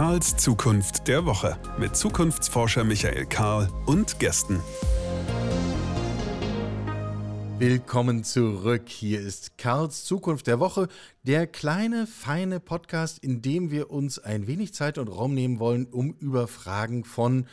Karls Zukunft der Woche mit Zukunftsforscher Michael Karl und Gästen. Willkommen zurück. Hier ist Karls Zukunft der Woche, der kleine, feine Podcast, in dem wir uns ein wenig Zeit und Raum nehmen wollen, um über Fragen von,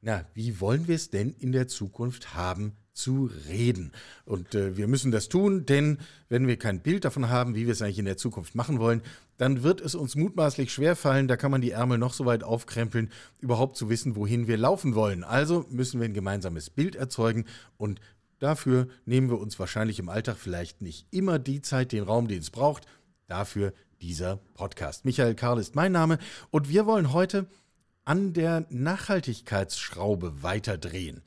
na, wie wollen wir es denn in der Zukunft haben, zu reden. Und äh, wir müssen das tun, denn wenn wir kein Bild davon haben, wie wir es eigentlich in der Zukunft machen wollen, dann wird es uns mutmaßlich schwerfallen, da kann man die Ärmel noch so weit aufkrempeln, überhaupt zu wissen, wohin wir laufen wollen. Also müssen wir ein gemeinsames Bild erzeugen und Dafür nehmen wir uns wahrscheinlich im Alltag vielleicht nicht immer die Zeit, den Raum, den es braucht. Dafür dieser Podcast. Michael Karl ist mein Name und wir wollen heute an der Nachhaltigkeitsschraube weiterdrehen.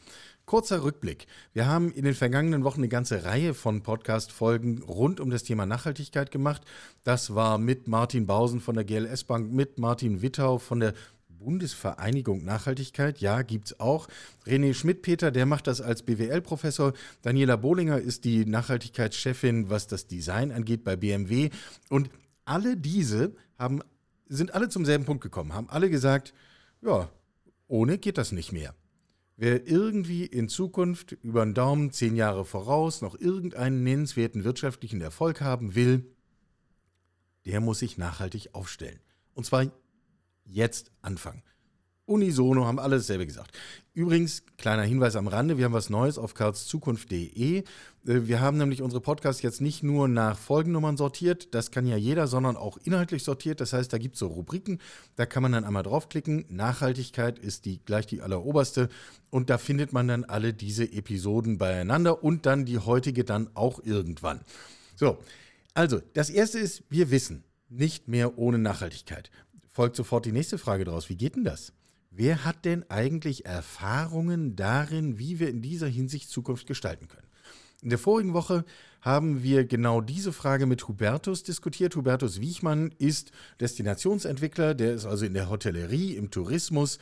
Kurzer Rückblick. Wir haben in den vergangenen Wochen eine ganze Reihe von Podcast-Folgen rund um das Thema Nachhaltigkeit gemacht. Das war mit Martin Bausen von der GLS Bank, mit Martin Wittau von der Bundesvereinigung Nachhaltigkeit, ja, gibt es auch. René Schmidt-Peter, der macht das als BWL-Professor. Daniela Bohlinger ist die Nachhaltigkeitschefin, was das Design angeht bei BMW. Und alle diese haben, sind alle zum selben Punkt gekommen, haben alle gesagt, ja, ohne geht das nicht mehr. Wer irgendwie in Zukunft über den Daumen zehn Jahre voraus noch irgendeinen nennenswerten wirtschaftlichen Erfolg haben will, der muss sich nachhaltig aufstellen. Und zwar jetzt anfangen. Unisono haben alle dasselbe gesagt. Übrigens, kleiner Hinweis am Rande, wir haben was Neues auf karlszukunft.de. Äh, wir haben nämlich unsere Podcasts jetzt nicht nur nach Folgennummern sortiert, das kann ja jeder, sondern auch inhaltlich sortiert. Das heißt, da gibt es so Rubriken, da kann man dann einmal draufklicken. Nachhaltigkeit ist die, gleich die alleroberste und da findet man dann alle diese Episoden beieinander und dann die heutige dann auch irgendwann. So, also das erste ist, wir wissen, nicht mehr ohne Nachhaltigkeit folgt sofort die nächste Frage daraus. Wie geht denn das? Wer hat denn eigentlich Erfahrungen darin, wie wir in dieser Hinsicht Zukunft gestalten können? In der vorigen Woche haben wir genau diese Frage mit Hubertus diskutiert. Hubertus Wiechmann ist Destinationsentwickler, der ist also in der Hotellerie, im Tourismus.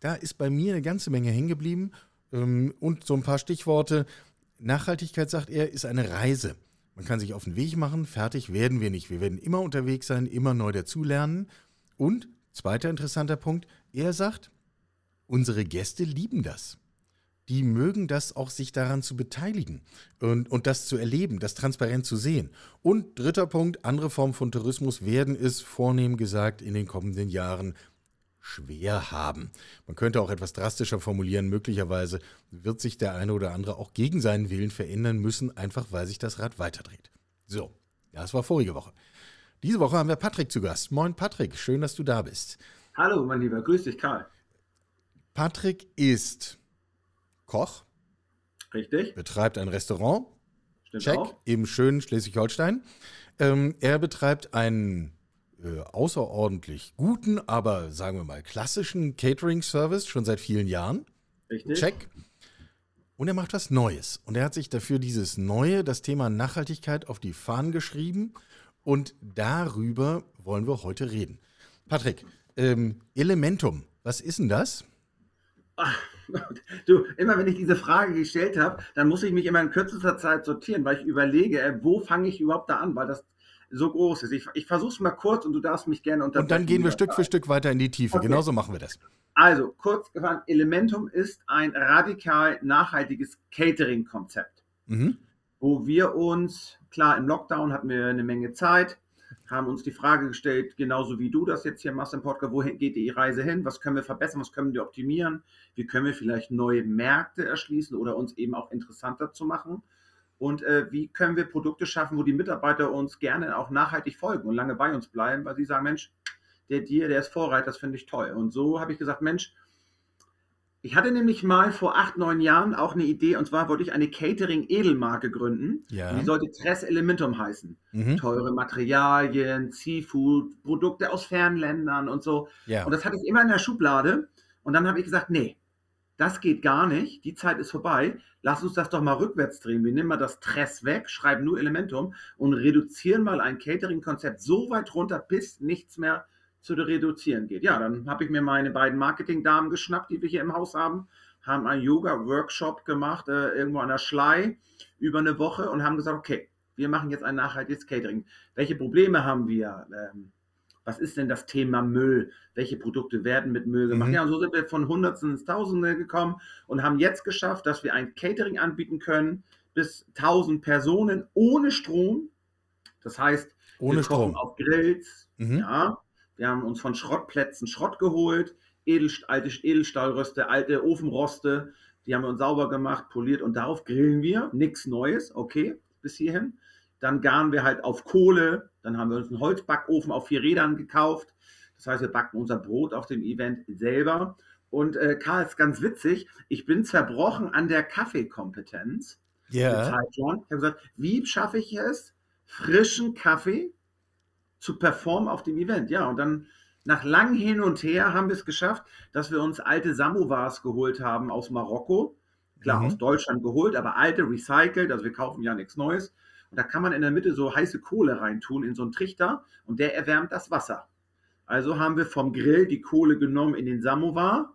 Da ist bei mir eine ganze Menge hängen geblieben. Ähm, und so ein paar Stichworte. Nachhaltigkeit, sagt er, ist eine Reise. Man kann sich auf den Weg machen, fertig werden wir nicht. Wir werden immer unterwegs sein, immer neu dazulernen. Und, zweiter interessanter Punkt, er sagt, unsere Gäste lieben das. Die mögen das auch, sich daran zu beteiligen und, und das zu erleben, das transparent zu sehen. Und dritter Punkt, andere Formen von Tourismus werden es, vornehm gesagt, in den kommenden Jahren schwer haben. Man könnte auch etwas drastischer formulieren, möglicherweise wird sich der eine oder andere auch gegen seinen Willen verändern müssen, einfach weil sich das Rad weiterdreht. So, das war vorige Woche. Diese Woche haben wir Patrick zu Gast. Moin Patrick, schön, dass du da bist. Hallo, mein Lieber, grüß dich, Karl. Patrick ist Koch. Richtig. Betreibt ein Restaurant. Stimmt Check. Auch. Im schönen Schleswig-Holstein. Ähm, er betreibt einen äh, außerordentlich guten, aber sagen wir mal klassischen Catering-Service schon seit vielen Jahren. Richtig. Check. Und er macht was Neues. Und er hat sich dafür dieses Neue, das Thema Nachhaltigkeit, auf die Fahnen geschrieben und darüber wollen wir heute reden. Patrick, ähm, Elementum, was ist denn das? Ach, du, immer wenn ich diese Frage gestellt habe, dann muss ich mich immer in kürzester Zeit sortieren, weil ich überlege, äh, wo fange ich überhaupt da an, weil das so groß ist. Ich, ich versuche es mal kurz und du darfst mich gerne unterbrechen. Und dann gehen wir Stück für Stück weiter in die Tiefe. Okay. Genauso machen wir das. Also, kurz gefasst, Elementum ist ein radikal nachhaltiges Catering-Konzept, Mhm. wo wir uns, klar, im Lockdown hatten wir eine Menge Zeit, haben uns die Frage gestellt, genauso wie du das jetzt hier machst im Podcast, wohin geht die Reise hin? Was können wir verbessern? Was können wir optimieren? Wie können wir vielleicht neue Märkte erschließen oder uns eben auch interessanter zu machen? Und äh, wie können wir Produkte schaffen, wo die Mitarbeiter uns gerne auch nachhaltig folgen und lange bei uns bleiben, weil sie sagen, Mensch, der Dir, der ist Vorreiter, das finde ich toll. Und so habe ich gesagt, Mensch, ich hatte nämlich mal vor acht, neun Jahren auch eine Idee, und zwar wollte ich eine Catering-Edelmarke gründen. Ja. Die sollte Tres Elementum heißen. Mhm. Teure Materialien, Seafood, Produkte aus Fernländern und so. Ja. Und das hatte ich immer in der Schublade. Und dann habe ich gesagt, nee, das geht gar nicht. Die Zeit ist vorbei. Lass uns das doch mal rückwärts drehen. Wir nehmen mal das Tress weg, schreiben nur Elementum und reduzieren mal ein Catering-Konzept so weit runter, bis nichts mehr zu reduzieren geht. Ja, dann habe ich mir meine beiden Marketingdamen geschnappt, die wir hier im Haus haben, haben einen Yoga-Workshop gemacht, äh, irgendwo an der Schlei, über eine Woche und haben gesagt, okay, wir machen jetzt ein nachhaltiges Catering. Welche Probleme haben wir? Ähm, was ist denn das Thema Müll? Welche Produkte werden mit Müll gemacht? Mhm. Ja, und so sind wir von Hundertsten ins Tausende gekommen und haben jetzt geschafft, dass wir ein Catering anbieten können bis 1000 Personen ohne Strom. Das heißt, ohne wir Strom. auf Grills. Mhm. Ja, wir haben uns von Schrottplätzen Schrott geholt, Edel, alte Edelstahlröste, alte Ofenroste. Die haben wir uns sauber gemacht, poliert und darauf grillen wir. Nichts Neues, okay, bis hierhin. Dann garen wir halt auf Kohle. Dann haben wir uns einen Holzbackofen auf vier Rädern gekauft. Das heißt, wir backen unser Brot auf dem Event selber. Und äh, Karl, ist ganz witzig, ich bin zerbrochen an der Kaffeekompetenz. Ja. Yeah. Ich habe gesagt, wie schaffe ich es, frischen Kaffee zu performen auf dem Event? Ja, und dann nach langem Hin und Her haben wir es geschafft, dass wir uns alte Samovars geholt haben aus Marokko. Klar, mhm. aus Deutschland geholt, aber alte, recycelt. Also wir kaufen ja nichts Neues. Und da kann man in der Mitte so heiße Kohle reintun in so einen Trichter und der erwärmt das Wasser. Also haben wir vom Grill die Kohle genommen in den Samovar,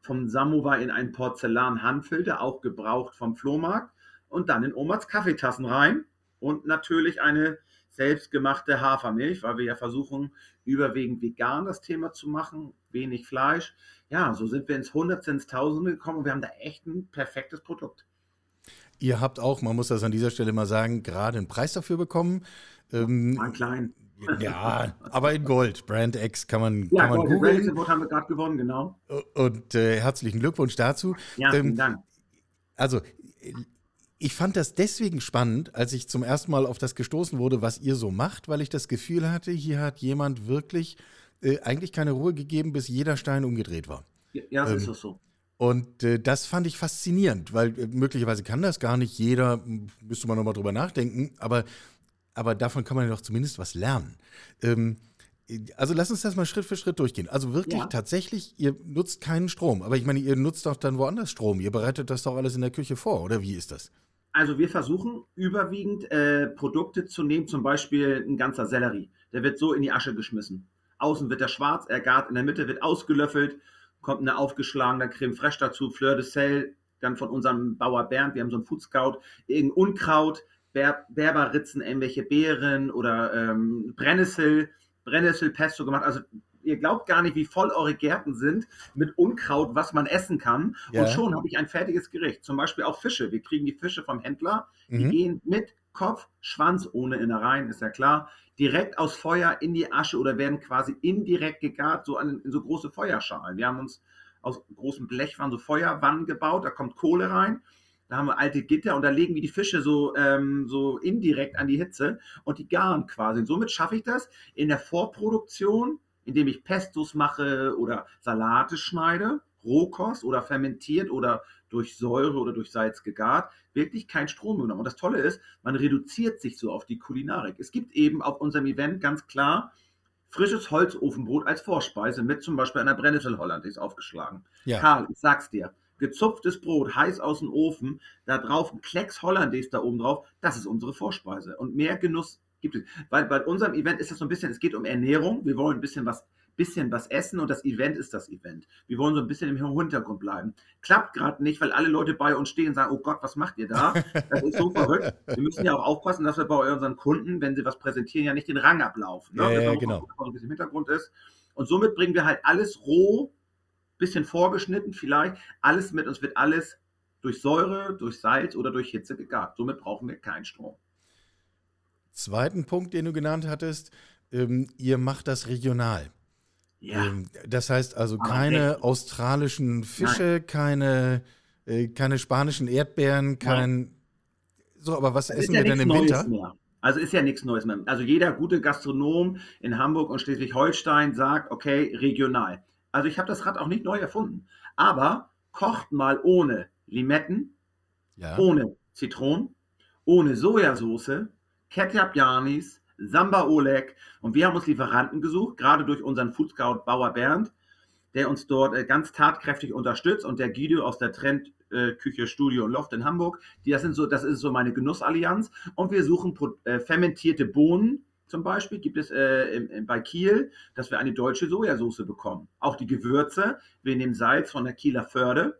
vom Samovar in einen Porzellan-Handfilter, auch gebraucht vom Flohmarkt, und dann in Omas Kaffeetassen rein und natürlich eine selbstgemachte Hafermilch, weil wir ja versuchen, überwiegend vegan das Thema zu machen, wenig Fleisch. Ja, so sind wir ins Hundertste, ins Tausende gekommen und wir haben da echt ein perfektes Produkt. Ihr habt auch, man muss das an dieser Stelle mal sagen, gerade einen Preis dafür bekommen. Ähm, Ein klein. Ja, aber in Gold. Brand X kann man, ja, kann man Gold, googeln. Brand haben wir gerade gewonnen, genau. Und äh, herzlichen Glückwunsch dazu. Ja, vielen ähm, Dank. Also, ich fand das deswegen spannend, als ich zum ersten Mal auf das gestoßen wurde, was ihr so macht, weil ich das Gefühl hatte, hier hat jemand wirklich äh, eigentlich keine Ruhe gegeben, bis jeder Stein umgedreht war. Ja, das ähm, ist doch so. Und äh, das fand ich faszinierend, weil äh, möglicherweise kann das gar nicht jeder, müsste man nochmal drüber nachdenken, aber, aber davon kann man ja doch zumindest was lernen. Ähm, also lass uns das mal Schritt für Schritt durchgehen. Also wirklich ja. tatsächlich, ihr nutzt keinen Strom, aber ich meine, ihr nutzt doch dann woanders Strom. Ihr bereitet das doch alles in der Küche vor, oder wie ist das? Also wir versuchen überwiegend äh, Produkte zu nehmen, zum Beispiel ein ganzer Sellerie. Der wird so in die Asche geschmissen. Außen wird er schwarz, er gart, in der Mitte wird ausgelöffelt kommt eine aufgeschlagene Creme Fraiche dazu, Fleur de Sel, dann von unserem Bauer Bernd, wir haben so einen Food Scout, irgendein Unkraut, Ber Berberritzen, irgendwelche Beeren oder ähm, Brennnessel, Brennnesselpesto gemacht. Also ihr glaubt gar nicht, wie voll eure Gärten sind mit Unkraut, was man essen kann. Ja. Und schon habe ich ein fertiges Gericht. Zum Beispiel auch Fische. Wir kriegen die Fische vom Händler, die mhm. gehen mit Kopf, Schwanz ohne Innereien, ist ja klar, direkt aus Feuer in die Asche oder werden quasi indirekt gegart, so an, in so große Feuerschalen. Wir haben uns aus großen Blechwannen so Feuerwannen gebaut, da kommt Kohle rein, da haben wir alte Gitter und da legen wir die Fische so, ähm, so indirekt an die Hitze und die garen quasi. Und somit schaffe ich das in der Vorproduktion, indem ich Pestos mache oder Salate schneide, Rohkost oder fermentiert oder durch Säure oder durch Salz gegart, wirklich kein Strom genommen. Und das Tolle ist, man reduziert sich so auf die Kulinarik. Es gibt eben auf unserem Event ganz klar frisches Holzofenbrot als Vorspeise mit zum Beispiel einer Brennnessel Hollandaise aufgeschlagen. Ja. Karl, ich sag's dir, gezupftes Brot, heiß aus dem Ofen, da drauf ein Klecks Hollandaise da oben drauf, das ist unsere Vorspeise. Und mehr Genuss gibt es. Weil bei unserem Event ist das so ein bisschen, es geht um Ernährung, wir wollen ein bisschen was bisschen was essen und das Event ist das Event. Wir wollen so ein bisschen im Hintergrund bleiben. Klappt gerade nicht, weil alle Leute bei uns stehen und sagen, oh Gott, was macht ihr da? Das ist so verrückt. Wir müssen ja auch aufpassen, dass wir bei unseren Kunden, wenn sie was präsentieren, ja nicht den Rang ablaufen. Ne? Ja, ja, genau. Auch, ein bisschen Hintergrund ist. Und somit bringen wir halt alles roh, bisschen vorgeschnitten vielleicht, alles mit uns wird alles durch Säure, durch Salz oder durch Hitze gegart. Somit brauchen wir keinen Strom. Zweiten Punkt, den du genannt hattest, ähm, ihr macht das regional. Ja. Ähm, das heißt also aber keine echt. australischen Fische, Nein. keine, äh, keine spanischen Erdbeeren, kein. Nein. So, aber was das essen ja wir denn im Neues Winter? Mehr. Also ist ja nichts Neues mehr. Also jeder gute Gastronom in Hamburg und Schleswig-Holstein sagt, okay, regional. Also ich habe das Rad auch nicht neu erfunden. Aber kocht mal ohne Limetten, ja. ohne Zitronen, ohne Sojasauce, Ketchup Janis, Samba Oleg. Und wir haben uns Lieferanten gesucht, gerade durch unseren Food Scout Bauer Bernd, der uns dort äh, ganz tatkräftig unterstützt und der Guido aus der Trendküche Studio Loft in Hamburg. Die, das, sind so, das ist so meine Genussallianz. Und wir suchen äh, fermentierte Bohnen. Zum Beispiel gibt es äh, bei Kiel, dass wir eine deutsche Sojasauce bekommen. Auch die Gewürze, wir nehmen Salz von der Kieler Förde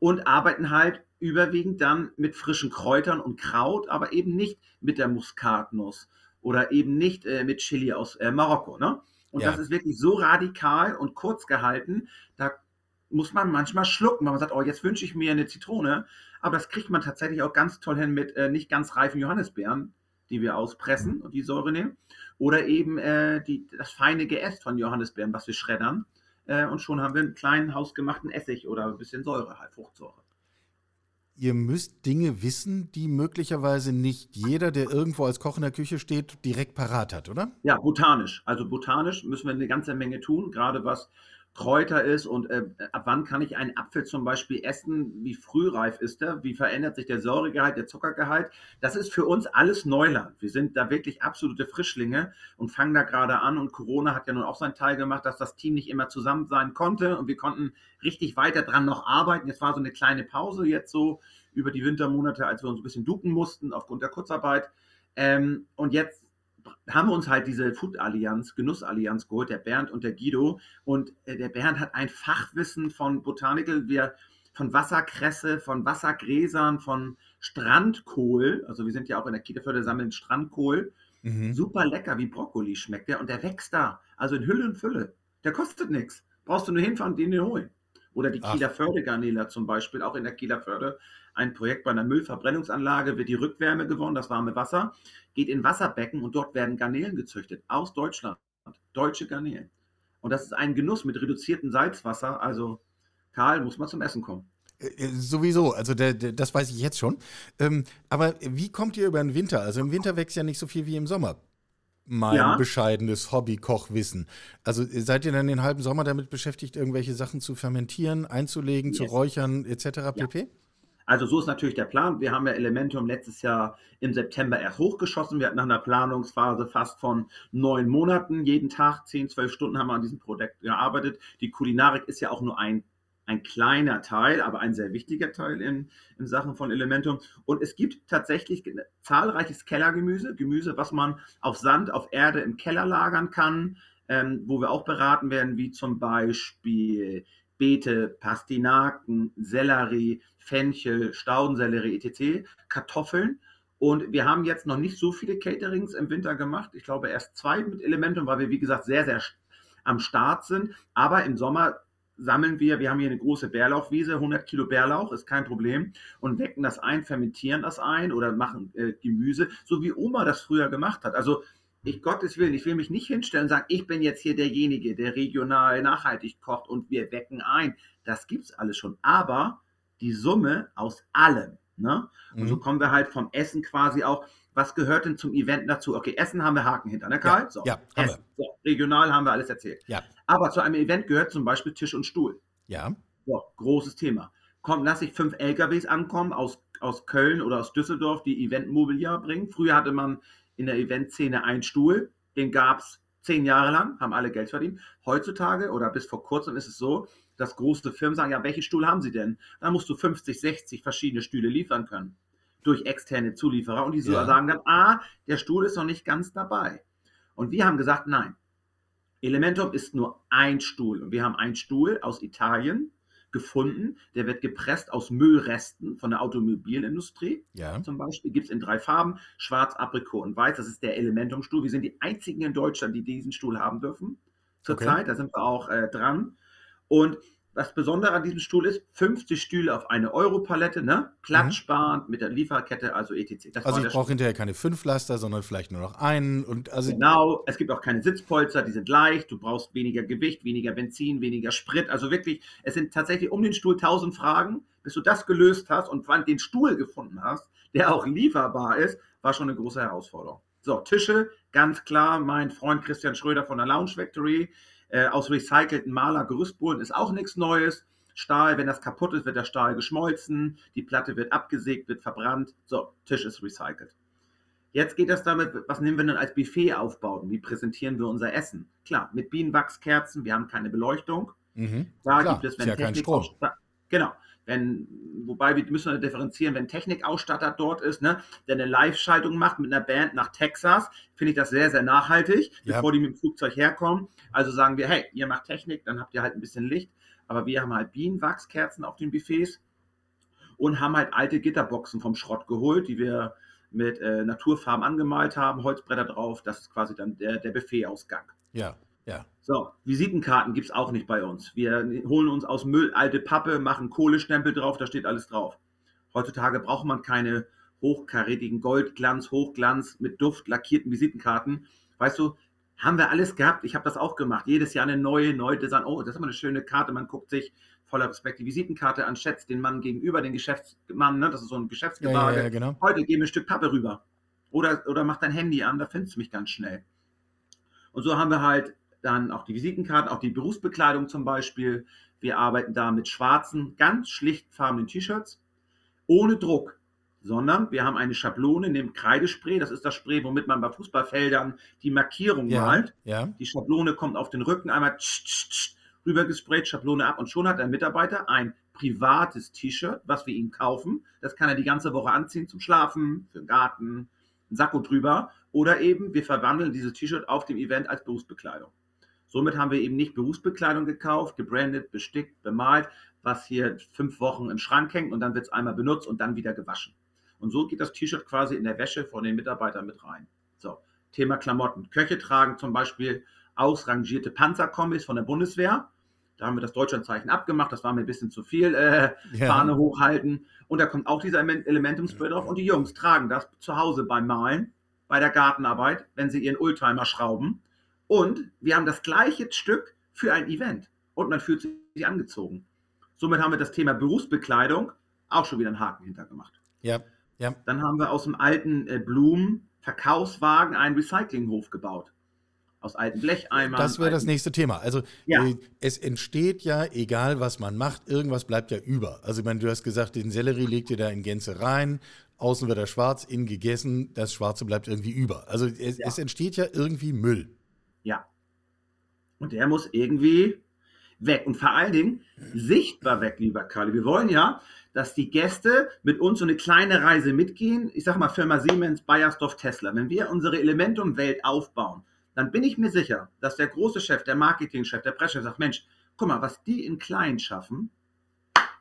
und arbeiten halt überwiegend dann mit frischen Kräutern und Kraut, aber eben nicht mit der Muskatnuss oder eben nicht äh, mit Chili aus äh, Marokko. Ne? Und Ja. das ist wirklich so radikal und kurz gehalten, da muss man manchmal schlucken, weil man sagt, oh, jetzt wünsche ich mir eine Zitrone. Aber das kriegt man tatsächlich auch ganz toll hin mit äh, nicht ganz reifen Johannisbeeren, die wir auspressen und die Säure nehmen. Oder eben äh, die, das feine Geäst von Johannisbeeren, was wir schreddern. Äh, und schon haben wir einen kleinen hausgemachten Essig oder ein bisschen Säure, halt Fruchtsäure. Ihr müsst Dinge wissen, die möglicherweise nicht jeder, der irgendwo als Koch in der Küche steht, direkt parat hat, oder? Ja, botanisch. Also botanisch müssen wir eine ganze Menge tun, gerade was Kräuter ist und äh, ab wann kann ich einen Apfel zum Beispiel essen, wie frühreif ist er, wie verändert sich der Säuregehalt, der Zuckergehalt. Das ist für uns alles Neuland. Wir sind da wirklich absolute Frischlinge und fangen da gerade an und Corona hat ja nun auch seinen Teil gemacht, dass das Team nicht immer zusammen sein konnte und wir konnten richtig weiter dran noch arbeiten. Jetzt war so eine kleine Pause jetzt so über die Wintermonate, als wir uns ein bisschen ducken mussten aufgrund der Kurzarbeit. Ähm, und jetzt haben wir uns halt diese Food-Allianz, Genuss-Allianz geholt, der Bernd und der Guido. Und äh, der Bernd hat ein Fachwissen von Botanical, wir, von Wasserkresse, von Wassergräsern, von Strandkohl. Also wir sind ja auch in der Kiteförde sammeln Strandkohl. Mhm. Super lecker, wie Brokkoli schmeckt der. Und der wächst da. Also in Hülle und Fülle. Der kostet nichts. Brauchst du nur hinfahren und den holen. Oder die Ach. Kieler Förde-Garnelen zum Beispiel, auch in der Kieler Förde. Ein Projekt bei einer Müllverbrennungsanlage wird die Rückwärme gewonnen, das warme Wasser, geht in Wasserbecken und dort werden Garnelen gezüchtet aus Deutschland. Deutsche Garnelen. Und das ist ein Genuss mit reduziertem Salzwasser. Also, Karl, muss mal zum Essen kommen. Äh, äh, Sowieso, also der, der, das weiß ich jetzt schon. Ähm, aber wie kommt ihr über den Winter? Also im Winter wächst ja nicht so viel wie im Sommer. Mein Ja. bescheidenes Hobby-Kochwissen. Also äh, seid ihr dann den halben Sommer damit beschäftigt, irgendwelche Sachen zu fermentieren, einzulegen, zu Yes. räuchern etc. pp? Also so ist natürlich der Plan. Wir haben ja Elementum letztes Jahr im September erst hochgeschossen. Wir hatten nach einer Planungsphase fast von neun Monaten, jeden Tag zehn, zwölf Stunden haben wir an diesem Projekt gearbeitet. Die Kulinarik ist ja auch nur ein, ein kleiner Teil, aber ein sehr wichtiger Teil in, in Sachen von Elementum. Und es gibt tatsächlich zahlreiches Kellergemüse, Gemüse, was man auf Sand, auf Erde im Keller lagern kann, ähm, wo wir auch beraten werden, wie zum Beispiel Beete, Pastinaken, Sellerie, Fenchel, Staudensellerie, etc., Kartoffeln. Und wir haben jetzt noch nicht so viele Caterings im Winter gemacht. Ich glaube erst zwei mit Elementum, weil wir, wie gesagt, sehr, sehr am Start sind. Aber im Sommer sammeln wir, wir haben hier eine große Bärlauchwiese, 100 Kilo Bärlauch, ist kein Problem. Und wecken das ein, fermentieren das ein oder machen äh, Gemüse, so wie Oma das früher gemacht hat. Also ich Gottes Willen, ich will mich nicht hinstellen und sagen, ich bin jetzt hier derjenige, der regional nachhaltig kocht und wir wecken ein. Das gibt's alles schon. Aber die Summe aus allem. Ne? Und so Mhm. kommen wir halt vom Essen quasi auch. Was gehört denn zum Event dazu? Okay, Essen haben wir Haken hinter, ne, Karl? Ja, ja, haben Essen. So, regional haben wir alles erzählt. Ja. Aber zu einem Event gehört zum Beispiel Tisch und Stuhl. Ja. So, großes Thema. Komm, lass ich fünf LKWs ankommen aus, aus Köln oder aus Düsseldorf, die Eventmobiliar bringen. Früher hatte man in der Eventszene einen Stuhl, den gab es zehn Jahre lang, haben alle Geld verdient. Heutzutage oder bis vor kurzem ist es so, dass große Firmen sagen, ja, welchen Stuhl haben sie denn? Dann musst du 50, 60 verschiedene Stühle liefern können durch externe Zulieferer und die Ja. sagen dann, ah, der Stuhl ist noch nicht ganz dabei. Und wir haben gesagt, nein, Elementum ist nur ein Stuhl. Und wir haben einen Stuhl aus Italien gefunden, der wird gepresst aus Müllresten von der Automobilindustrie. Ja. Zum Beispiel gibt es in drei Farben, schwarz, Aprikot und weiß. Das ist der Elementum-Stuhl. Wir sind die einzigen in Deutschland, die diesen Stuhl haben dürfen. Zurzeit, Okay. da sind wir auch äh, dran. Und das Besondere an diesem Stuhl ist, 50 Stühle auf eine Europalette, ne? platzsparend mit der Lieferkette, also etc. Das Mhm. Also ich brauche hinterher keine fünf Laster, sondern vielleicht nur noch einen. Und also Genau, es gibt auch keine Sitzpolster, die sind leicht, du brauchst weniger Gewicht, weniger Benzin, weniger Sprit. Also wirklich, es sind tatsächlich um den Stuhl 1000 Fragen. Bis du das gelöst hast und wann den Stuhl gefunden hast, der auch lieferbar ist, war schon eine große Herausforderung. So, Tische, ganz klar, mein Freund Christian Schröder von der Lounge Factory, äh, aus recycelten Maler Gerüstbohlen ist auch nichts Neues. Stahl, wenn das kaputt ist, wird der Stahl geschmolzen, die Platte wird abgesägt, wird verbrannt. So, Tisch ist recycelt. Jetzt geht es damit, was nehmen wir denn als Buffet aufbauen? Wie präsentieren wir unser Essen? Klar, mit Bienenwachskerzen, wir haben keine Beleuchtung. mhm. Da Klar, gibt es, ist wenn ja kein Technik Strom. Genau. Wenn, wobei wir müssen differenzieren, wenn Technikausstatter dort ist, ne, der eine Live-Schaltung macht mit einer Band nach Texas, finde ich das sehr, sehr nachhaltig, Ja. bevor die mit dem Flugzeug herkommen. Also sagen wir, hey, ihr macht Technik, dann habt ihr halt ein bisschen Licht, aber wir haben halt Bienenwachskerzen auf den Buffets und haben halt alte Gitterboxen vom Schrott geholt, die wir mit äh, Naturfarben angemalt haben, Holzbretter drauf, das ist quasi dann der, der Buffetausgang. Ja. Ja. So, Visitenkarten gibt es auch nicht bei uns. Wir holen uns aus Müll alte Pappe, machen Kohlestempel drauf, da steht alles drauf. Heutzutage braucht man keine hochkarätigen Goldglanz, Hochglanz mit Duft lackierten Visitenkarten. Weißt du, haben wir alles gehabt. Ich habe das auch gemacht. Jedes Jahr eine neue, neue Design. Oh, das ist immer eine schöne Karte. Man guckt sich voller Respekt die Visitenkarte an, schätzt den Mann gegenüber, den Geschäftsmann, ne? das ist so ein Geschäftsgebage. Ja, ja, ja, genau. Heute gebe ein Stück Pappe rüber. Oder, oder mach dein Handy an, da findest du mich ganz schnell. Und so haben wir halt dann auch die Visitenkarten, auch die Berufsbekleidung zum Beispiel. Wir arbeiten da mit schwarzen, ganz schlichtfarbenen T-Shirts, ohne Druck, sondern wir haben eine Schablone, nehmen Kreidespray, das ist das Spray, womit man bei Fußballfeldern die Markierung Ja, malt. ja. Die Schablone kommt auf den Rücken, einmal tsch, tsch, tsch, rübergesprayt, Schablone ab und schon hat der Mitarbeiter ein privates T-Shirt, was wir ihm kaufen. Das kann er die ganze Woche anziehen zum Schlafen, für den Garten, ein Sakko drüber oder eben wir verwandeln dieses T-Shirt auf dem Event als Berufsbekleidung. Somit haben wir eben nicht Berufsbekleidung gekauft, gebrandet, bestickt, bemalt, was hier fünf Wochen im Schrank hängt und dann wird es einmal benutzt und dann wieder gewaschen. Und so geht das T-Shirt quasi in der Wäsche von den Mitarbeitern mit rein. So, Thema Klamotten. Köche tragen zum Beispiel ausrangierte Panzerkombis von der Bundeswehr. Da haben wir das Deutschlandzeichen abgemacht, das war mir ein bisschen zu viel. Äh, Ja. Fahne hochhalten. Und da kommt auch dieser Element- Elementum-Spray drauf. Und die Jungs tragen das zu Hause beim Malen, bei der Gartenarbeit, wenn sie ihren Oldtimer schrauben. Und wir haben das gleiche Stück für ein Event. Und man fühlt sich angezogen. Somit haben wir das Thema Berufsbekleidung auch schon wieder einen Haken hintergemacht. Ja, ja. Dann haben wir aus dem alten äh, Blumen-Verkaufswagen einen Recyclinghof gebaut. Aus alten Blecheimern. Das wäre das nächste Thema. Also Ja. äh, es entsteht ja, egal was man macht, irgendwas bleibt ja über. Also ich meine, du hast gesagt, den Sellerie legt ihr da in Gänze rein, außen wird er schwarz, innen gegessen, das Schwarze bleibt irgendwie über. Also es, Ja. es entsteht ja irgendwie Müll. Ja. Und der muss irgendwie weg. Und vor allen Dingen sichtbar weg, lieber Karli. Wir wollen ja, dass die Gäste mit uns so eine kleine Reise mitgehen. Ich sag mal Firma Siemens, Bayersdorf, Tesla. Wenn wir unsere Elementum-Welt aufbauen, dann bin ich mir sicher, dass der große Chef, der Marketingchef, der Pressechef sagt, Mensch, guck mal, was die in klein schaffen,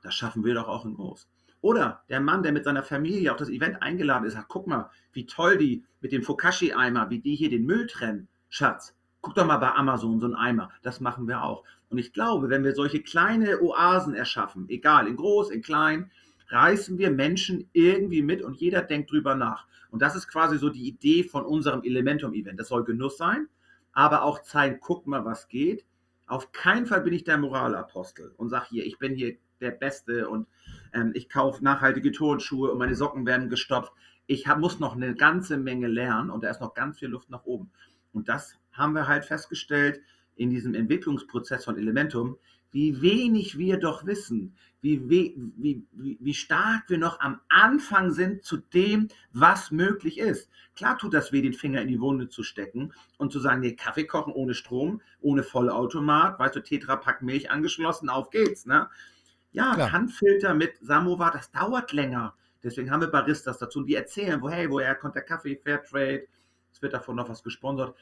das schaffen wir doch auch in groß. Oder der Mann, der mit seiner Familie auf das Event eingeladen ist, sagt, guck mal, wie toll die mit dem Fokashi-Eimer, wie die hier den Müll trennen. Schatz, guck doch mal bei Amazon so einen Eimer. Das machen wir auch. Und ich glaube, wenn wir solche kleine Oasen erschaffen, egal, in groß, in klein, reißen wir Menschen irgendwie mit und jeder denkt drüber nach. Und das ist quasi so die Idee von unserem Elementum-Event. Das soll Genuss sein, aber auch zeigen, guck mal, was geht. Auf keinen Fall bin ich der Moralapostel und sage hier, ich bin hier der Beste und ähm, ich kaufe nachhaltige Turnschuhe und meine Socken werden gestopft. Ich hab, muss noch eine ganze Menge lernen und da ist noch ganz viel Luft nach oben. Und das haben wir halt festgestellt in diesem Entwicklungsprozess von Elementum, wie wenig wir doch wissen, wie, we- wie, wie, wie stark wir noch am Anfang sind zu dem, was möglich ist. Klar tut das weh, den Finger in die Wunde zu stecken und zu sagen, nee, Kaffee kochen ohne Strom, ohne Vollautomat, weißt du, Tetrapack Milch angeschlossen, auf geht's, ne? Ja, Klar. Handfilter mit Samovar, das dauert länger. Deswegen haben wir Baristas dazu, die erzählen, wo, hey, woher kommt der Kaffee, Fairtrade, es wird davon noch was gesponsert.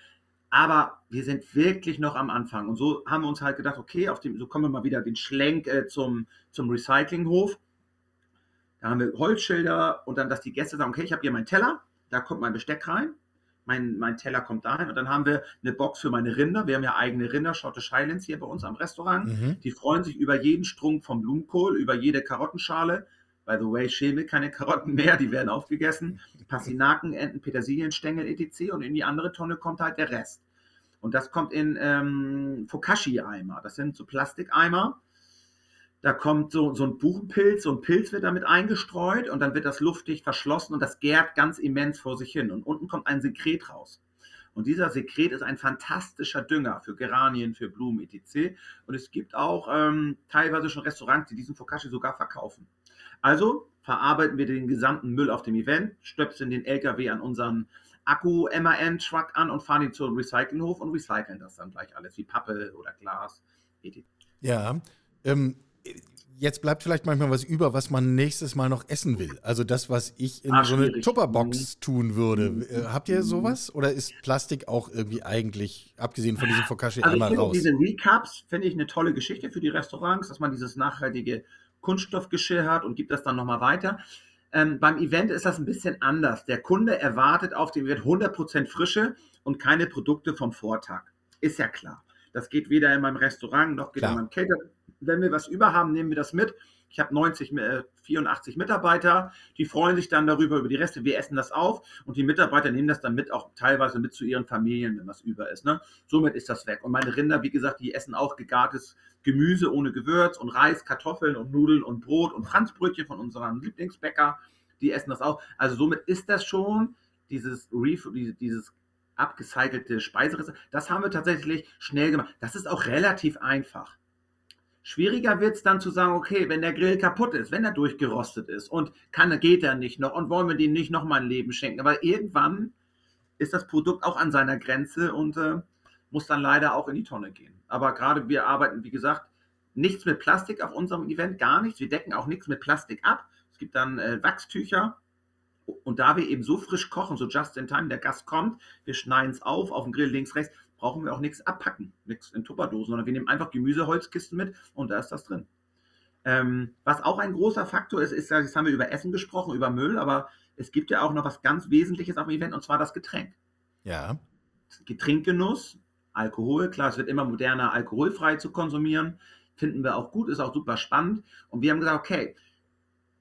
Aber wir sind wirklich noch am Anfang. Und so haben wir uns halt gedacht, okay, auf dem, so kommen wir mal wieder den Schlenk äh, zum, zum Recyclinghof. Da haben wir Holzschilder und dann, dass die Gäste sagen, okay, ich habe hier meinen Teller, da kommt mein Besteck rein, mein, mein Teller kommt dahin und dann haben wir eine Box für meine Rinder. Wir haben ja eigene Rinder, Schottish Highlands hier bei uns am Restaurant. Mhm. Die freuen sich über jeden Strunk vom Blumenkohl, über jede Karottenschale. By the way, schälen wir keine Karotten mehr, die werden aufgegessen. Pastinaken, Enten, Petersilienstängel, etc. Und in die andere Tonne kommt halt der Rest. Und das kommt in ähm, Fokashi-Eimer. Das sind so Plastikeimer. Da kommt so, so ein Buchenpilz, so ein Pilz wird damit eingestreut und dann wird das luftdicht verschlossen und das gärt ganz immens vor sich hin. Und unten kommt ein Sekret raus. Und dieser Sekret ist ein fantastischer Dünger für Geranien, für Blumen, etc. Und es gibt auch ähm, teilweise schon Restaurants, die diesen Fokashi sogar verkaufen. Also verarbeiten wir den gesamten Müll auf dem Event, stöpseln den LKW an unseren Akku-MAN-Truck an und fahren ihn zum Recyclinghof und recyceln das dann gleich alles, wie Pappe oder Glas. Ja. Ähm, jetzt bleibt vielleicht manchmal was über, was man nächstes Mal noch essen will. Also das, was ich in Ah, so eine schwierig. Tupperbox tun würde. Äh, habt ihr sowas? Oder ist Plastik auch irgendwie eigentlich, abgesehen von diesem Fokashi, Also ich einmal finde raus? diese Recaps, finde ich eine tolle Geschichte für die Restaurants, dass man dieses nachhaltige Kunststoffgeschirr hat und gibt das dann nochmal weiter. Ähm, beim Event ist das ein bisschen anders. Der Kunde erwartet auf dem Event 100% Frische und keine Produkte vom Vortag. Ist ja klar. Das geht weder in meinem Restaurant noch geht Klar. in meinem Cater. Wenn wir was über haben, nehmen wir das mit. Ich habe 90, äh, 84 Mitarbeiter, die freuen sich dann darüber, über die Reste. Wir essen das auf und die Mitarbeiter nehmen das dann mit, auch teilweise mit zu ihren Familien, wenn was über ist. Ne? Somit ist das weg. Und meine Rinder, wie gesagt, die essen auch gegartes Gemüse ohne Gewürz und Reis, Kartoffeln und Nudeln und Brot und Franzbrötchen von unserem Lieblingsbäcker. Die essen das auch. Also somit ist das schon dieses, Ref dieses abgecycelte Speiserezept. Das haben wir tatsächlich schnell gemacht. Das ist auch relativ einfach. Schwieriger wird es dann zu sagen, okay, wenn der Grill kaputt ist, wenn er durchgerostet ist und kann, geht er nicht noch und wollen wir dem nicht nochmal ein Leben schenken. Aber irgendwann ist das Produkt auch an seiner Grenze und äh, muss dann leider auch in die Tonne gehen. Aber gerade wir arbeiten, wie gesagt, nichts mit Plastik auf unserem Event, gar nichts. Wir decken auch nichts mit Plastik ab. Es gibt dann äh, Wachstücher. Und da wir eben so frisch kochen, so just in time, der Gast kommt, wir schneiden es auf, auf dem Grill links, rechts, brauchen wir auch nichts abpacken, nichts in Tupperdosen, sondern wir nehmen einfach Gemüseholzkisten mit und da ist das drin. Ähm, was auch ein großer Faktor ist, ist, jetzt haben wir über Essen gesprochen, über Müll, aber es gibt ja auch noch was ganz Wesentliches auf dem Event und zwar das Getränk. Ja. Getrinkgenuss, Alkohol, klar, es wird immer moderner, alkoholfrei zu konsumieren, finden wir auch gut, ist auch super spannend. Und wir haben gesagt, okay,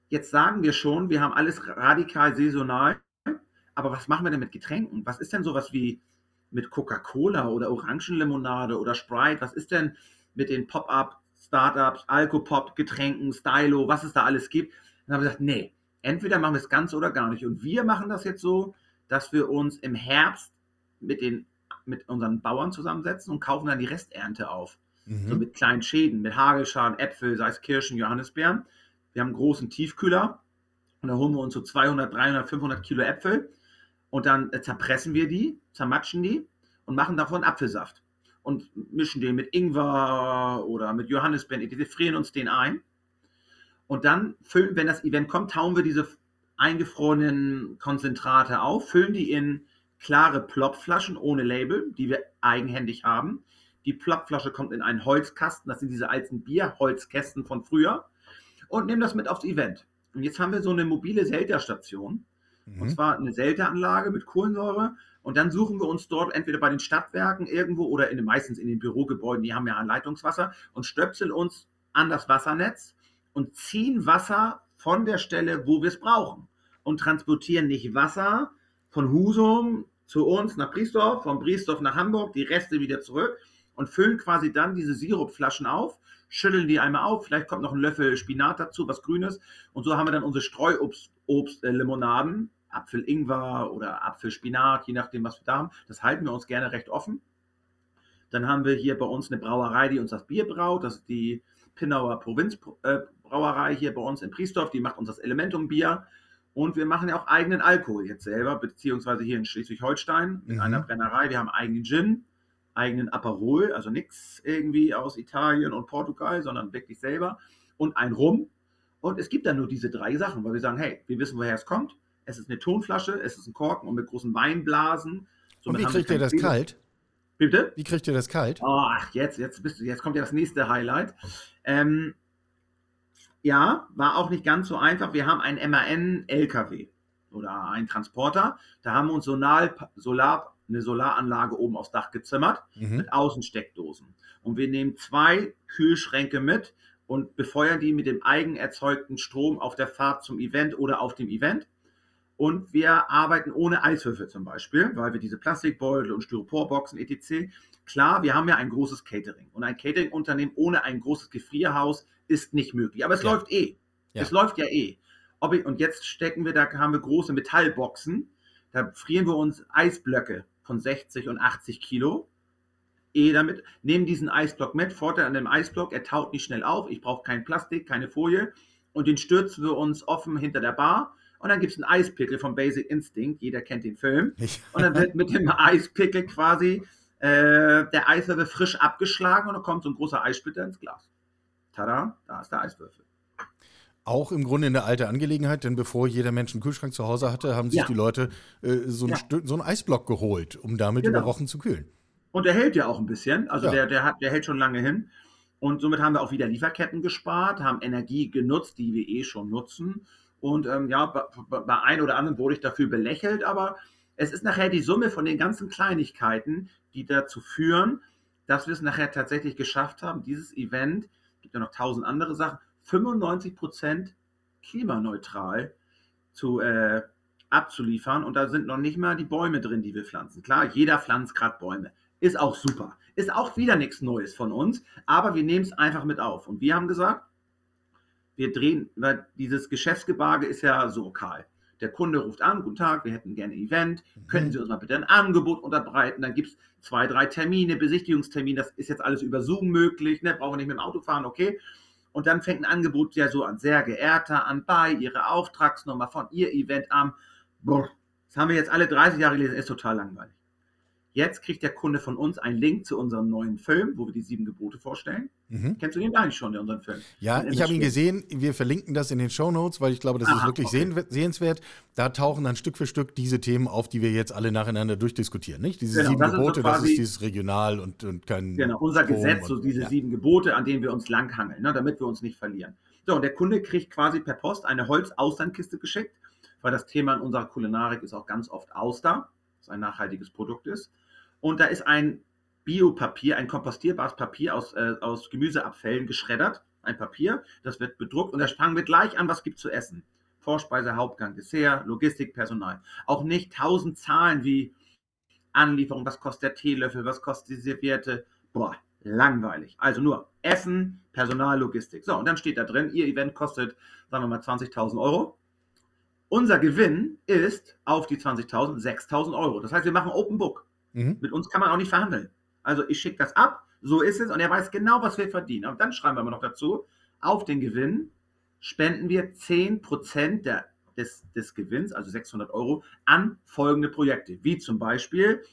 jetzt sagen wir schon, wir haben alles radikal saisonal, aber was machen wir denn mit Getränken? Was ist denn sowas wie mit Coca-Cola oder Orangenlimonade oder Sprite? Was ist denn mit den Pop-up Startups, Alcopop, Getränken, Stylo, was es da alles gibt? Dann haben wir gesagt, nee, entweder machen wir es ganz oder gar nicht. Und wir machen das jetzt so, dass wir uns im Herbst mit, den, mit unseren Bauern zusammensetzen und kaufen dann die Resternte auf. Mhm. So mit kleinen Schäden, mit Hagelschalen, Äpfel, sei es Kirschen, Johannisbeeren. Wir haben einen großen Tiefkühler und da holen wir uns so 200, 300, 500 Kilo Äpfel und dann äh, zerpressen wir die, zermatschen die und machen davon Apfelsaft und mischen den mit Ingwer oder mit Johannisbeeren, etc. frieren uns den ein und dann füllen, wenn das Event kommt, tauen wir diese eingefrorenen Konzentrate auf, füllen die in klare Plopflaschen ohne Label, die wir eigenhändig haben. Die Plopflasche kommt in einen Holzkasten, das sind diese alten Bierholzkästen von früher und nehmen das mit aufs Event. Und jetzt haben wir so eine mobile Selterstation, Mhm. und zwar eine Selteranlage mit Kohlensäure. Und dann suchen wir uns dort entweder bei den Stadtwerken irgendwo oder in meistens in den Bürogebäuden, die haben ja ein Leitungswasser, und stöpseln uns an das Wassernetz und ziehen Wasser von der Stelle, wo wir es brauchen. Und transportieren nicht Wasser von Husum zu uns nach Briesdorf, von Briesdorf nach Hamburg, die Reste wieder zurück und füllen quasi dann diese Sirupflaschen auf, schütteln die einmal auf, vielleicht kommt noch ein Löffel Spinat dazu, was Grünes. Und so haben wir dann unsere Streuobst-Limonaden, Apfel-Ingwer oder Apfel-Spinat, je nachdem, was wir da haben. Das halten wir uns gerne recht offen. Dann haben wir hier bei uns eine Brauerei, die uns das Bier braut. Das ist die Pinnauer Provinzbrauerei hier bei uns in Priesdorf. Die macht uns das Elementum-Bier. Und wir machen ja auch eigenen Alkohol jetzt selber, beziehungsweise hier in Schleswig-Holstein in Mhm. einer Brennerei. Wir haben eigenen Gin, eigenen Aperol, also nichts irgendwie aus Italien und Portugal, sondern wirklich selber. Und ein Rum. Und es gibt dann nur diese drei Sachen, weil wir sagen, hey, wir wissen, woher es kommt. Es ist eine Tonflasche, es ist ein Korken und mit großen Weinblasen. Und Somit wie haben wir kriegt ihr das Fehler. kalt? Bitte? Wie kriegt ihr das kalt? Oh, ach, jetzt, jetzt bist du, jetzt kommt ja das nächste Highlight. Ähm, ja, war auch nicht ganz so einfach. Wir haben einen MAN-LKW oder einen Transporter. Da haben wir uns Solar, Solar, eine Solaranlage oben aufs Dach gezimmert Mhm. mit Außensteckdosen. Und wir nehmen zwei Kühlschränke mit und befeuern die mit dem eigen erzeugten Strom auf der Fahrt zum Event oder auf dem Event. Und wir arbeiten ohne Eiswürfel zum Beispiel, weil wir diese Plastikbeutel und Styroporboxen etc. Klar, wir haben ja ein großes Catering. Und ein Catering-Unternehmen ohne ein großes Gefrierhaus ist nicht möglich. Aber es Ja. läuft eh. Ja. Es läuft ja eh. Ich, und jetzt stecken wir, da haben wir große Metallboxen. Da frieren wir uns Eisblöcke von 60 und 80 Kilo. Eh damit, nehmen diesen Eisblock mit. Vorteil an dem Eisblock, er taut nicht schnell auf. Ich brauche kein Plastik, keine Folie. Und den stürzen wir uns offen hinter der Bar. Und dann gibt es einen Eispickel von Basic Instinct. Jeder kennt den Film. Ich, Und dann wird mit dem Eispickel quasi äh, der Eiswürfel frisch abgeschlagen und dann kommt so ein großer Eissplitter ins Glas. Tada, da ist der Eiswürfel. auch im Grunde eine alte Angelegenheit, denn bevor jeder Mensch einen Kühlschrank zu Hause hatte, haben sich Ja. die Leute äh, so, ein Ja. So einen Eisblock geholt, um damit Genau. über Wochen zu kühlen. Und der hält ja auch ein bisschen. Also Ja. der, der, hat, der hält schon lange hin. Und somit haben wir auch wieder Lieferketten gespart, haben Energie genutzt, die wir eh schon nutzen. Und ähm, ja, bei, bei ein oder anderen wurde ich dafür belächelt, aber es ist nachher die Summe von den ganzen Kleinigkeiten, die dazu führen, dass wir es nachher tatsächlich geschafft haben, dieses Event, gibt ja noch tausend andere Sachen, 95 Prozent klimaneutral zu, äh, abzuliefern. Und da sind noch nicht mal die Bäume drin, die wir pflanzen. Klar, jeder pflanzt gerade Bäume. Ist auch super. Ist auch wieder nichts Neues von uns, aber wir nehmen es einfach mit auf. Und wir haben gesagt, wir drehen, weil dieses Geschäftsgebage ist ja so lokal. Der Kunde ruft an, guten Tag, wir hätten gerne ein Event, mhm. könnten Sie uns mal bitte ein Angebot unterbreiten? Dann gibt es zwei, drei Termine, Besichtigungstermine, das ist jetzt alles über Zoom möglich, ne? brauchen wir nicht mit dem Auto fahren, okay. Und dann fängt ein Angebot ja so an, sehr geehrter, an bei, Ihre Auftragsnummer von Ihr Event am, boah, das haben wir jetzt alle 30 Jahre gelesen, ist total langweilig. Jetzt kriegt der Kunde von uns einen Link zu unserem neuen Film, wo wir die sieben Gebote vorstellen. Mhm. Kennst du den eigentlich schon, unseren Film? Ja, ich habe ihn gesehen. Wir verlinken das in den Show Notes, weil ich glaube, das Aha, ist wirklich okay. sehenswert. Da tauchen dann Stück für Stück diese Themen auf, die wir jetzt alle nacheinander durchdiskutieren. Nicht? Diese genau, sieben das Gebote, so das ist dieses Regional und, und kein. Genau, unser Strom Gesetz, so diese ja. sieben Gebote, an denen wir uns langhangeln, ne, damit wir uns nicht verlieren. So, und der Kunde kriegt quasi per Post eine Holzausternкiste geschickt, weil das Thema in unserer Kulinarik ist auch ganz oft Auster, was ein nachhaltiges Produkt ist. Und da ist ein Biopapier, ein kompostierbares Papier aus, äh, aus Gemüseabfällen geschreddert. Ein Papier, das wird bedruckt und da fangen wir gleich an, was gibt zu essen. Vorspeise, Hauptgang, Dessert, Logistik, Personal. Auch nicht tausend Zahlen wie Anlieferung, was kostet der Teelöffel, was kostet die Serviette. Boah, langweilig. Also nur Essen, Personal, Logistik. So, und dann steht da drin, Ihr Event kostet, sagen wir mal, 20.000 Euro. Unser Gewinn ist auf die 20.000 6.000 Euro. Das heißt, wir machen Open Book. Mhm. Mit uns kann man auch nicht verhandeln. Also ich schicke das ab, so ist es und er weiß genau, was wir verdienen. Und dann schreiben wir aber noch dazu, auf den Gewinn spenden wir 10% der, des, des Gewinns, also 600 Euro, an folgende Projekte, wie zum Beispiel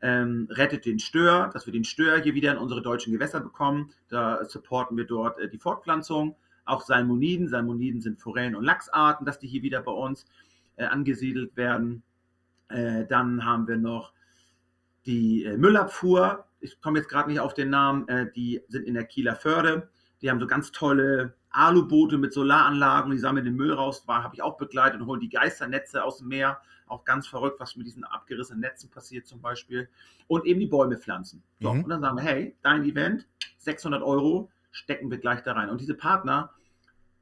ähm, rettet den Stör, dass wir den Stör hier wieder in unsere deutschen Gewässer bekommen. Da supporten wir dort äh, die Fortpflanzung. Auch Salmoniden. Salmoniden sind Forellen- und Lachsarten, dass die hier wieder bei uns äh, angesiedelt werden. Äh, dann haben wir noch die äh, Müllabfuhr, ich komme jetzt gerade nicht auf den Namen, äh, die sind in der Kieler Förde. Die haben so ganz tolle Aluboote mit Solaranlagen, die sammeln den Müll raus, war habe ich auch begleitet und holen die Geisternetze aus dem Meer. Auch ganz verrückt, was mit diesen abgerissenen Netzen passiert zum Beispiel. Und eben die Bäume pflanzen. So, mhm. Und dann sagen wir, hey, dein Event, 600 Euro, stecken wir gleich da rein. Und diese Partner,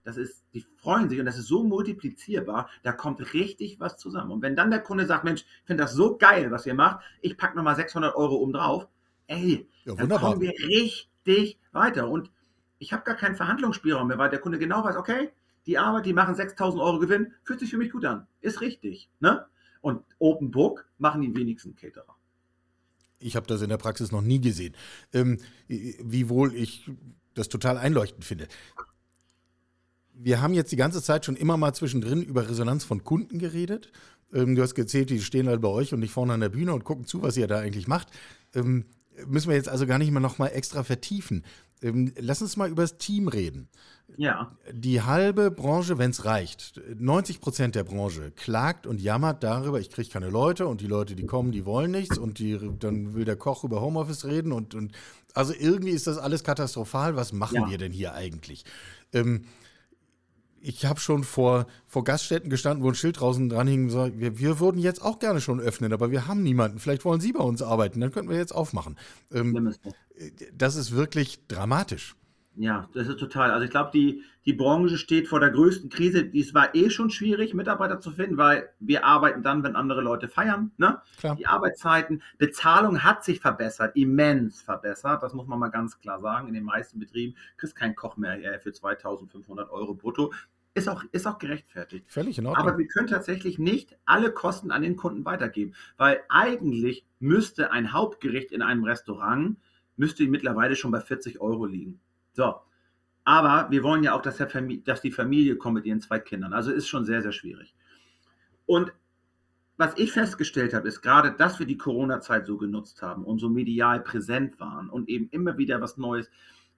das ist, die freuen sich und das ist so multiplizierbar, da kommt richtig was zusammen. Und wenn dann der Kunde sagt, Mensch, ich finde das so geil, was ihr macht, ich packe nochmal 600 Euro oben drauf, ey, ja, dann kommen wir richtig weiter. Und ich habe gar keinen Verhandlungsspielraum mehr, weil der Kunde genau weiß, okay, die Arbeit, die machen 6000 Euro Gewinn, fühlt sich für mich gut an, ist richtig. Ne? Und Open Book machen die wenigsten Caterer. Ich habe das in der Praxis noch nie gesehen. Ähm, wiewohl ich das total einleuchtend finde wir haben jetzt die ganze Zeit schon immer mal zwischendrin über Resonanz von Kunden geredet. Ähm, du hast gezählt, die stehen halt bei euch und nicht vorne an der Bühne und gucken zu, was ihr da eigentlich macht. Ähm, müssen wir jetzt also gar nicht mehr noch mal extra vertiefen. Ähm, lass uns mal über das Team reden. Ja. Die halbe Branche, wenn es reicht, 90 Prozent der Branche klagt und jammert darüber, ich kriege keine Leute und die Leute, die kommen, die wollen nichts und die, dann will der Koch über Homeoffice reden und, und also irgendwie ist das alles katastrophal. Was machen ja. wir denn hier eigentlich? Ähm, ich habe schon vor, vor Gaststätten gestanden, wo ein Schild draußen dran hing und gesagt, wir, wir würden jetzt auch gerne schon öffnen, aber wir haben niemanden. Vielleicht wollen Sie bei uns arbeiten, dann könnten wir jetzt aufmachen. Ähm, das ist wirklich dramatisch. Ja, das ist total. Also ich glaube, die, die Branche steht vor der größten Krise. Es war eh schon schwierig, Mitarbeiter zu finden, weil wir arbeiten dann, wenn andere Leute feiern. Ne? Klar. Die Arbeitszeiten, Bezahlung hat sich verbessert, immens verbessert. Das muss man mal ganz klar sagen. In den meisten Betrieben kriegst kein Koch mehr für 2500 Euro brutto. Ist auch, ist auch gerechtfertigt. Völlig in Ordnung. Aber wir können tatsächlich nicht alle Kosten an den Kunden weitergeben, weil eigentlich müsste ein Hauptgericht in einem Restaurant müsste mittlerweile schon bei 40 Euro liegen. So. Aber wir wollen ja auch, dass, dass die Familie kommt mit ihren zwei Kindern. Also ist schon sehr, sehr schwierig. Und was ich festgestellt habe, ist gerade, dass wir die Corona-Zeit so genutzt haben und so medial präsent waren und eben immer wieder was Neues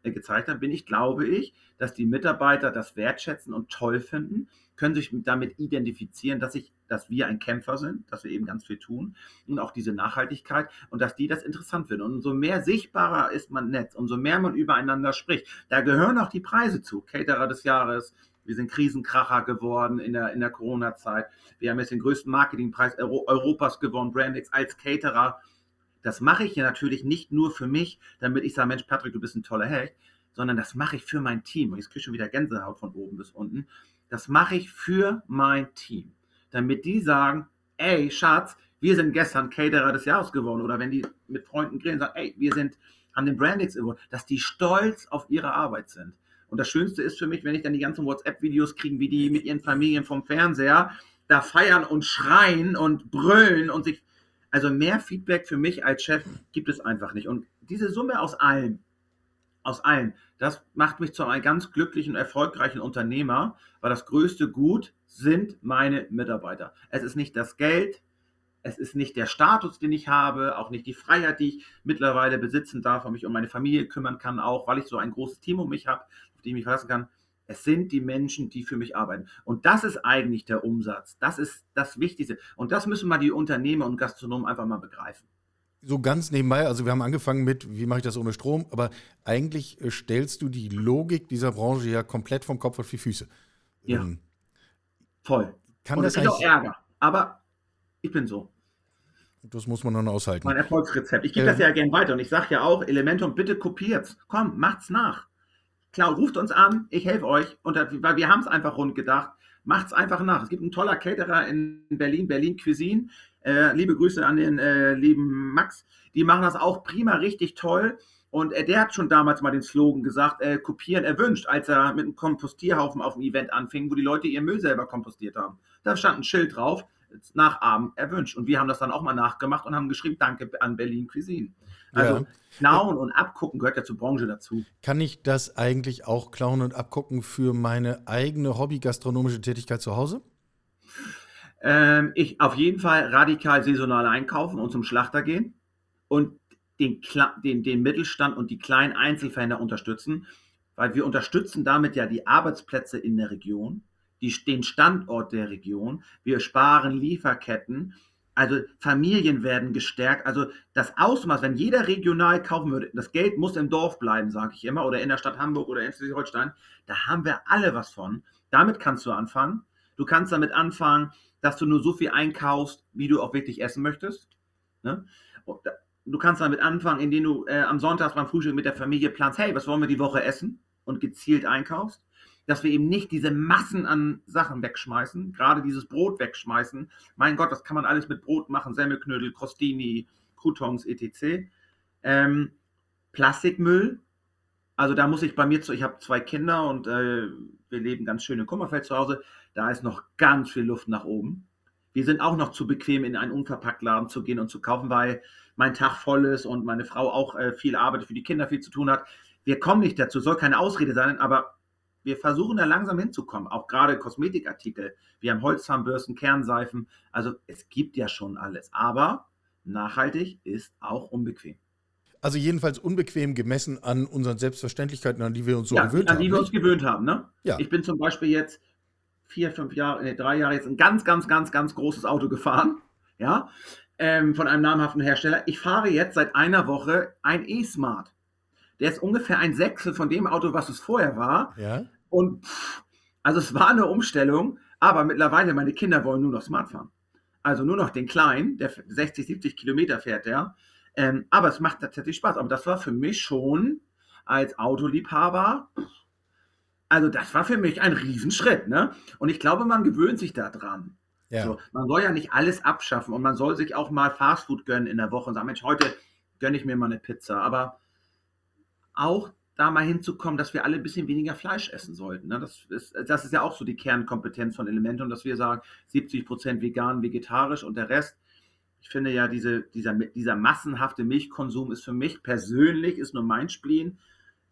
äh, gezeigt haben, bin ich, glaube ich, dass die Mitarbeiter das wertschätzen und toll finden, können sich damit identifizieren, dass ich dass wir ein Kämpfer sind, dass wir eben ganz viel tun und auch diese Nachhaltigkeit und dass die das interessant finden. Und umso mehr sichtbarer ist man Netz, umso mehr man übereinander spricht. Da gehören auch die Preise zu. Caterer des Jahres, wir sind Krisenkracher geworden in der, in der Corona-Zeit. Wir haben jetzt den größten Marketingpreis Europas gewonnen, Brandix als Caterer. Das mache ich ja natürlich nicht nur für mich, damit ich sage, Mensch, Patrick, du bist ein toller Hecht, sondern das mache ich für mein Team. Und jetzt kriege ich schon wieder Gänsehaut von oben bis unten. Das mache ich für mein Team, damit die sagen, ey, Schatz, wir sind gestern Caterer des Jahres geworden. Oder wenn die mit Freunden grillen, sagen, ey, wir sind, haben den Brandix Award, dass die stolz auf ihre Arbeit sind. Und das Schönste ist für mich, wenn ich dann die ganzen WhatsApp-Videos kriege, wie die mit ihren Familien vom Fernseher da feiern und schreien und brüllen und sich. Also mehr Feedback für mich als Chef gibt es einfach nicht. Und diese Summe aus allem, aus allem, das macht mich zu einem ganz glücklichen, erfolgreichen Unternehmer, weil das größte Gut sind meine Mitarbeiter. Es ist nicht das Geld, es ist nicht der Status, den ich habe, auch nicht die Freiheit, die ich mittlerweile besitzen darf und mich um meine Familie kümmern kann, auch weil ich so ein großes Team um mich habe, auf die ich mich verlassen kann. Es sind die Menschen, die für mich arbeiten. Und das ist eigentlich der Umsatz. Das ist das Wichtigste. Und das müssen mal die Unternehmer und Gastronomen einfach mal begreifen. So ganz nebenbei, also wir haben angefangen mit, wie mache ich das ohne Strom, aber eigentlich äh, stellst du die Logik dieser Branche ja komplett vom Kopf auf die Füße. Ja. Ähm, Voll. Kann und das ist auch Ärger. Aber ich bin so. Das muss man dann aushalten. Mein Erfolgsrezept. Ich gebe ähm, das ja gerne weiter und ich sage ja auch, Elementum, bitte kopiert's. Komm, macht's nach. Klar, ruft uns an, ich helfe euch. Und weil wir haben es einfach rund gedacht. Macht's einfach nach. Es gibt einen toller Caterer in Berlin, Berlin Cuisine. Äh, liebe Grüße an den äh, lieben Max. Die machen das auch prima, richtig toll. Und äh, der hat schon damals mal den Slogan gesagt, äh, kopieren erwünscht, als er mit einem Kompostierhaufen auf dem Event anfing, wo die Leute ihr Müll selber kompostiert haben. Da stand ein Schild drauf, nachahmen erwünscht. Und wir haben das dann auch mal nachgemacht und haben geschrieben, danke an Berlin Cuisine. Also ja. klauen und abgucken gehört ja zur Branche dazu. Kann ich das eigentlich auch klauen und abgucken für meine eigene hobbygastronomische Tätigkeit zu Hause? Ähm, ich auf jeden Fall radikal saisonal einkaufen und zum Schlachter gehen und den, den, den Mittelstand und die kleinen Einzelfändler unterstützen, weil wir unterstützen damit ja die Arbeitsplätze in der Region die, den Standort der Region. Wir sparen Lieferketten. Also Familien werden gestärkt. Also das Ausmaß, wenn jeder regional kaufen würde, das Geld muss im Dorf bleiben, sage ich immer, oder in der Stadt Hamburg oder in Schleswig-Holstein, da haben wir alle was von. Damit kannst du anfangen. Du kannst damit anfangen, dass du nur so viel einkaufst, wie du auch wirklich essen möchtest. Ne? Du kannst damit anfangen, indem du äh, am Sonntag beim Frühstück mit der Familie planst, hey, was wollen wir die Woche essen? Und gezielt einkaufst dass wir eben nicht diese Massen an Sachen wegschmeißen, gerade dieses Brot wegschmeißen. Mein Gott, das kann man alles mit Brot machen, Semmelknödel, Crostini, Croutons, etc. Ähm, Plastikmüll, also da muss ich bei mir zu, ich habe zwei Kinder und äh, wir leben ganz schön in Kummerfeld zu Hause, da ist noch ganz viel Luft nach oben. Wir sind auch noch zu bequem, in einen Unverpacktladen zu gehen und zu kaufen, weil mein Tag voll ist und meine Frau auch äh, viel arbeitet, für die Kinder viel zu tun hat. Wir kommen nicht dazu, soll keine Ausrede sein, aber wir versuchen da langsam hinzukommen, auch gerade Kosmetikartikel. Wir haben Holzzahnbürsten, Kernseifen. Also es gibt ja schon alles. Aber nachhaltig ist auch unbequem. Also jedenfalls unbequem gemessen an unseren Selbstverständlichkeiten, an die wir uns so ja, gewöhnt haben. An die wir uns gewöhnt haben, ne? Ja. Ich bin zum Beispiel jetzt vier, fünf Jahre, nee, drei Jahre jetzt ein ganz, ganz, ganz, ganz großes Auto gefahren. Ja. Ähm, von einem namhaften Hersteller. Ich fahre jetzt seit einer Woche ein E-Smart. Der ist ungefähr ein Sechstel von dem Auto, was es vorher war. Ja. Und pff, also es war eine Umstellung, aber mittlerweile meine Kinder wollen nur noch Smart fahren. Also nur noch den kleinen, der 60, 70 Kilometer fährt der. Ähm, aber es macht tatsächlich Spaß. Aber das war für mich schon als Autoliebhaber, also das war für mich ein Riesenschritt. Ne? Und ich glaube, man gewöhnt sich da dran. Ja. So, man soll ja nicht alles abschaffen und man soll sich auch mal Fastfood gönnen in der Woche und sagen, Mensch, heute gönne ich mir mal eine Pizza. Aber auch da mal hinzukommen, dass wir alle ein bisschen weniger Fleisch essen sollten. Ne? Das, ist, das ist ja auch so die Kernkompetenz von Elementum, dass wir sagen, 70 Prozent vegan, vegetarisch und der Rest. Ich finde ja, diese, dieser, dieser massenhafte Milchkonsum ist für mich persönlich, ist nur mein Spleen,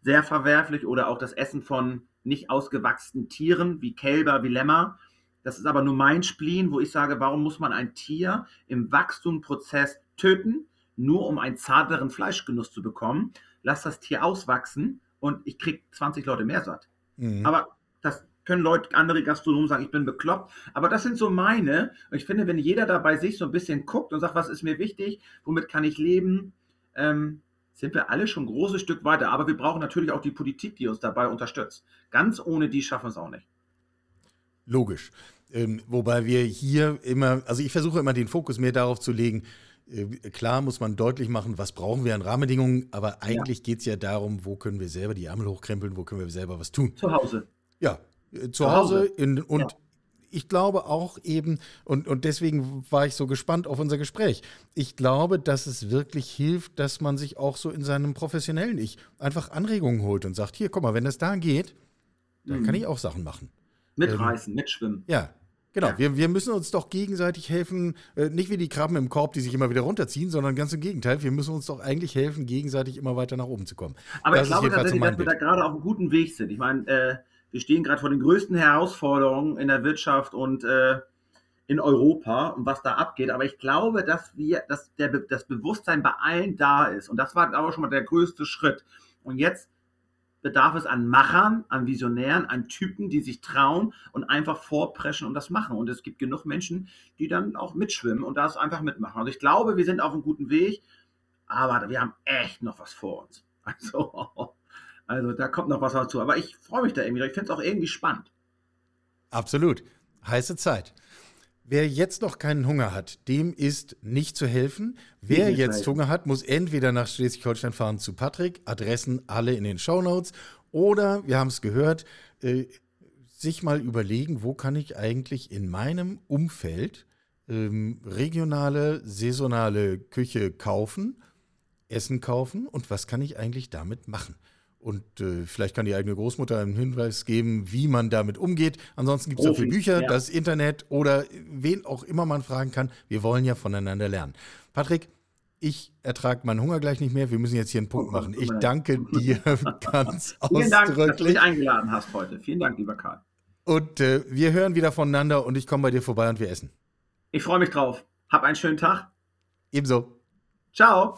sehr verwerflich oder auch das Essen von nicht ausgewachsenen Tieren wie Kälber, wie Lämmer. Das ist aber nur mein Spleen, wo ich sage, warum muss man ein Tier im Wachstumprozess töten, nur um einen zarteren Fleischgenuss zu bekommen? lass das Tier auswachsen und ich kriege 20 Leute mehr satt. Mhm. Aber das können Leute, andere Gastronomen sagen, ich bin bekloppt. Aber das sind so meine. Und ich finde, wenn jeder da bei sich so ein bisschen guckt und sagt, was ist mir wichtig, womit kann ich leben, ähm, sind wir alle schon ein großes Stück weiter. Aber wir brauchen natürlich auch die Politik, die uns dabei unterstützt. Ganz ohne die schaffen wir es auch nicht. Logisch. Ähm, wobei wir hier immer, also ich versuche immer den Fokus mehr darauf zu legen, äh, klar muss man deutlich machen, was brauchen wir an Rahmenbedingungen, aber eigentlich ja. geht es ja darum, wo können wir selber die Ärmel hochkrempeln, wo können wir selber was tun. Zu Hause. Ja, äh, zu, zu Hause, Hause. In, und ja. Ich glaube auch eben, und, und deswegen war ich so gespannt auf unser Gespräch, ich glaube, dass es wirklich hilft, dass man sich auch so in seinem professionellen Ich einfach Anregungen holt und sagt, hier, guck mal, wenn das da geht, dann mhm. kann ich auch Sachen machen. Mitreißen, ähm, mitschwimmen. Ja, Genau, ja. wir, wir müssen uns doch gegenseitig helfen, äh, nicht wie die Krabben im Korb, die sich immer wieder runterziehen, sondern ganz im Gegenteil, wir müssen uns doch eigentlich helfen, gegenseitig immer weiter nach oben zu kommen. Aber das ich glaube tatsächlich, dass wir da gerade auf einem guten Weg sind. Ich meine, äh, wir stehen gerade vor den größten Herausforderungen in der Wirtschaft und äh, in Europa und was da abgeht. Aber ich glaube, dass wir, dass der, das Bewusstsein bei allen da ist. Und das war aber schon mal der größte Schritt. Und jetzt bedarf es an Machern, an Visionären, an Typen, die sich trauen und einfach vorpreschen und das machen. Und es gibt genug Menschen, die dann auch mitschwimmen und das einfach mitmachen. Also ich glaube, wir sind auf einem guten Weg, aber wir haben echt noch was vor uns. Also, also da kommt noch was dazu. Aber ich freue mich da irgendwie. Ich finde es auch irgendwie spannend. Absolut. Heiße Zeit. Wer jetzt noch keinen Hunger hat, dem ist nicht zu helfen. Wer nicht jetzt helfen. Hunger hat, muss entweder nach Schleswig-Holstein fahren zu Patrick, Adressen alle in den Show Notes, oder, wir haben es gehört, äh, sich mal überlegen, wo kann ich eigentlich in meinem Umfeld ähm, regionale, saisonale Küche kaufen, Essen kaufen und was kann ich eigentlich damit machen. Und äh, vielleicht kann die eigene Großmutter einen Hinweis geben, wie man damit umgeht. Ansonsten gibt es dafür Bücher, ja. das Internet oder wen auch immer man fragen kann. Wir wollen ja voneinander lernen. Patrick, ich ertrage meinen Hunger gleich nicht mehr. Wir müssen jetzt hier einen Punkt oh, machen. Ich danke dir ganz Vielen Dank, dass du mich eingeladen hast heute. Vielen Dank, lieber Karl. Und äh, wir hören wieder voneinander und ich komme bei dir vorbei und wir essen. Ich freue mich drauf. Hab einen schönen Tag. Ebenso. Ciao.